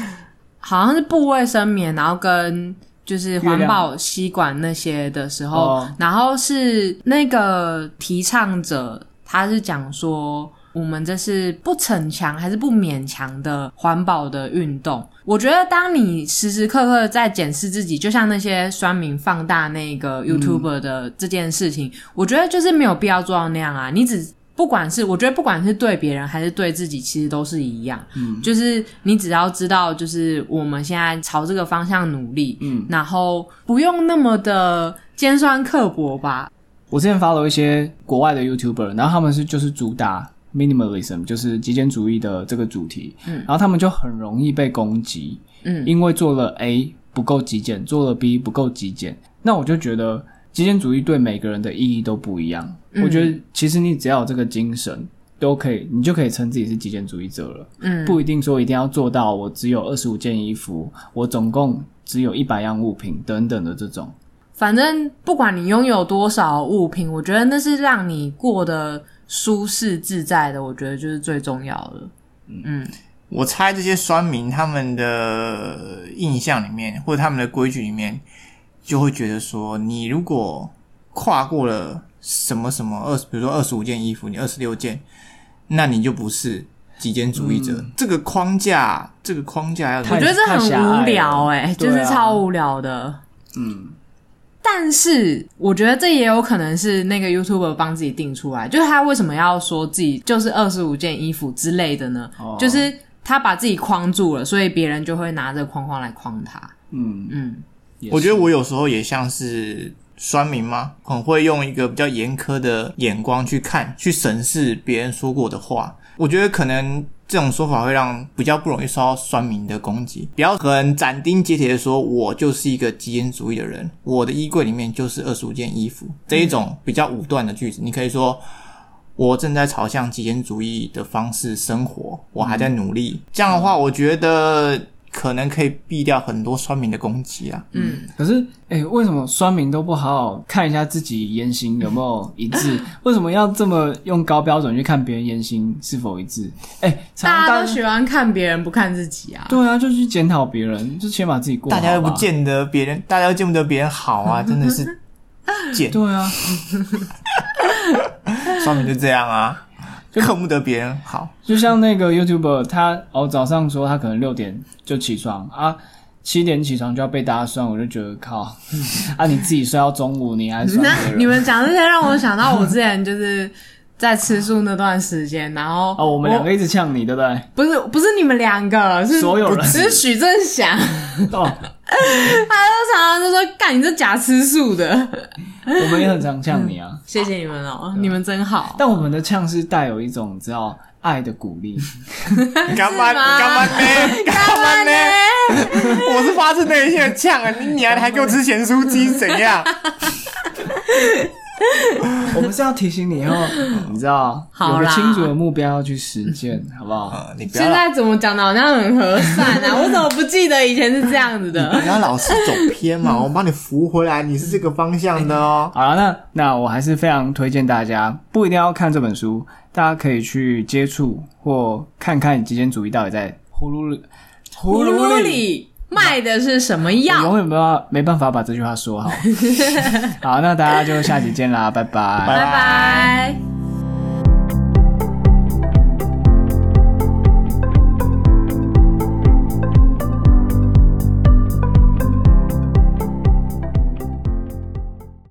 S2: 好像是部卫生棉，然后跟就是环保吸管那些的时候，
S1: 哦
S2: 然后是那个提倡者，他是讲说。我们这是不逞强还是不勉强的环保的运动？我觉得，当你时时刻刻在检视自己，就像那些酸民放大那个 YouTuber 的这件事情，我觉得就是没有必要做到那样啊。你只不管是我觉得不管是对别人还是对自己，其实都是一样。嗯，就是你只要知道，就是我们现在朝这个方向努力，
S1: 嗯，
S2: 然后不用那么的尖酸刻薄吧。
S1: 我之前发了一些国外的 YouTuber，然后他们是就是主打 minimalism，就是极简主义的这个主题，嗯，然后他们就很容易被攻击，
S2: 嗯
S1: 因为做了 A 不够极简，做了 B 不够极简，那我就觉得极简主义对每个人的意义都不一样。
S2: 嗯
S1: 我觉得其实你只要有这个精神，都可以，你就可以称自己是极简主义者了。
S2: 嗯，
S1: 不一定说一定要做到我只有二十五件衣服，我总共只有一百样物品等等的这种。
S2: 反正不管你拥有多少物品，我觉得那是让你过得舒适自在的，我觉得就是最重要的。嗯
S3: 我猜这些酸民他们的印象里面，或者他们的规矩里面，就会觉得说，你如果跨过了什么什么二，比如说二十五件衣服，你二十六件，那你就不是极简主义者。这个框架，这个框架要
S2: 我
S1: 太
S2: 觉得这很无聊
S1: 了
S2: 哎、就是超无聊的。
S1: 嗯，
S2: 但是我觉得这也有可能是那个 YouTuber 帮自己定出来，就是他为什么要说自己就是二十五件衣服之类的呢？
S1: 哦
S2: 就是他把自己框住了，所以别人就会拿这个框框来框他。
S1: 嗯，
S2: 嗯，
S1: 也
S3: 我觉得我有时候也像是酸民吗？很会用一个比较严苛的眼光去看、去审视别人说过的话。我觉得可能这种说法会让比较不容易受到酸民的攻击，不要很斩钉截铁的说，我就是一个极简主义的人，我的衣柜里面就是二十五件衣服这一种比较武断的句子，你可以说。我正在朝向极简主义的方式生活，我还在努力。这样的话，我觉得可能可以避掉很多酸民的攻击啊。
S2: 嗯，
S1: 可是，哎、为什么酸民都不好好看一下自己言行有没有一致？为什么要这么用高标准去看别人言行是否一致？哎、常常
S2: 大家都喜欢看别人，不看自己啊。
S1: 对啊，就去检讨别人，就先把自己过好吧。
S3: 大家又不见得别人，大家又见不得别人好啊，真的是贱。
S1: 对啊，
S3: 酸民就这样啊，恨不得别人好。
S1: 就像那个 YouTuber，他哦早上说他可能六点就起床啊，七点起床就要被大家酸，我就觉得靠 啊，你自己睡到中午，你还酸别人？
S2: 那你们讲这些让我想到我之前就是在吃素那段时间，然后
S1: 哦，我们两个一直呛你，对不对？
S2: 不是不是你们两个，是
S1: 所有人
S2: 是许正祥，他
S1: 哦，
S2: 就常常就说：“干，你这假吃素的。
S1: 我们也很常呛你啊。”
S2: 谢谢你们哦，你们真好。
S1: 但我们的呛是带有一种你知道爱的鼓励，
S3: 干嘛
S2: 吗
S3: 干嘛呢？干嘛呢？我是发自内心的呛啊！你娘的还给我吃咸酥鸡，怎样？
S1: 我们是要提醒你以后，你知道有个清楚的目标要去实践，好不好？
S3: 啊，你不要
S2: 现在怎么讲的好像很和善啊？我怎么不记得以前是这样子的？
S3: 不要老是走偏嘛，我帮你扶回来，你是这个方向的哦。
S1: 好了，那那我还是非常推荐大家，不一定要看这本书，大家可以去接触或看看极简主义到底在葫芦里
S2: 葫芦里卖的是什么
S1: 我
S2: 药？
S1: 永远没办法没办法把这句话说好。好，那大家就下集见啦，拜拜。
S2: 拜拜。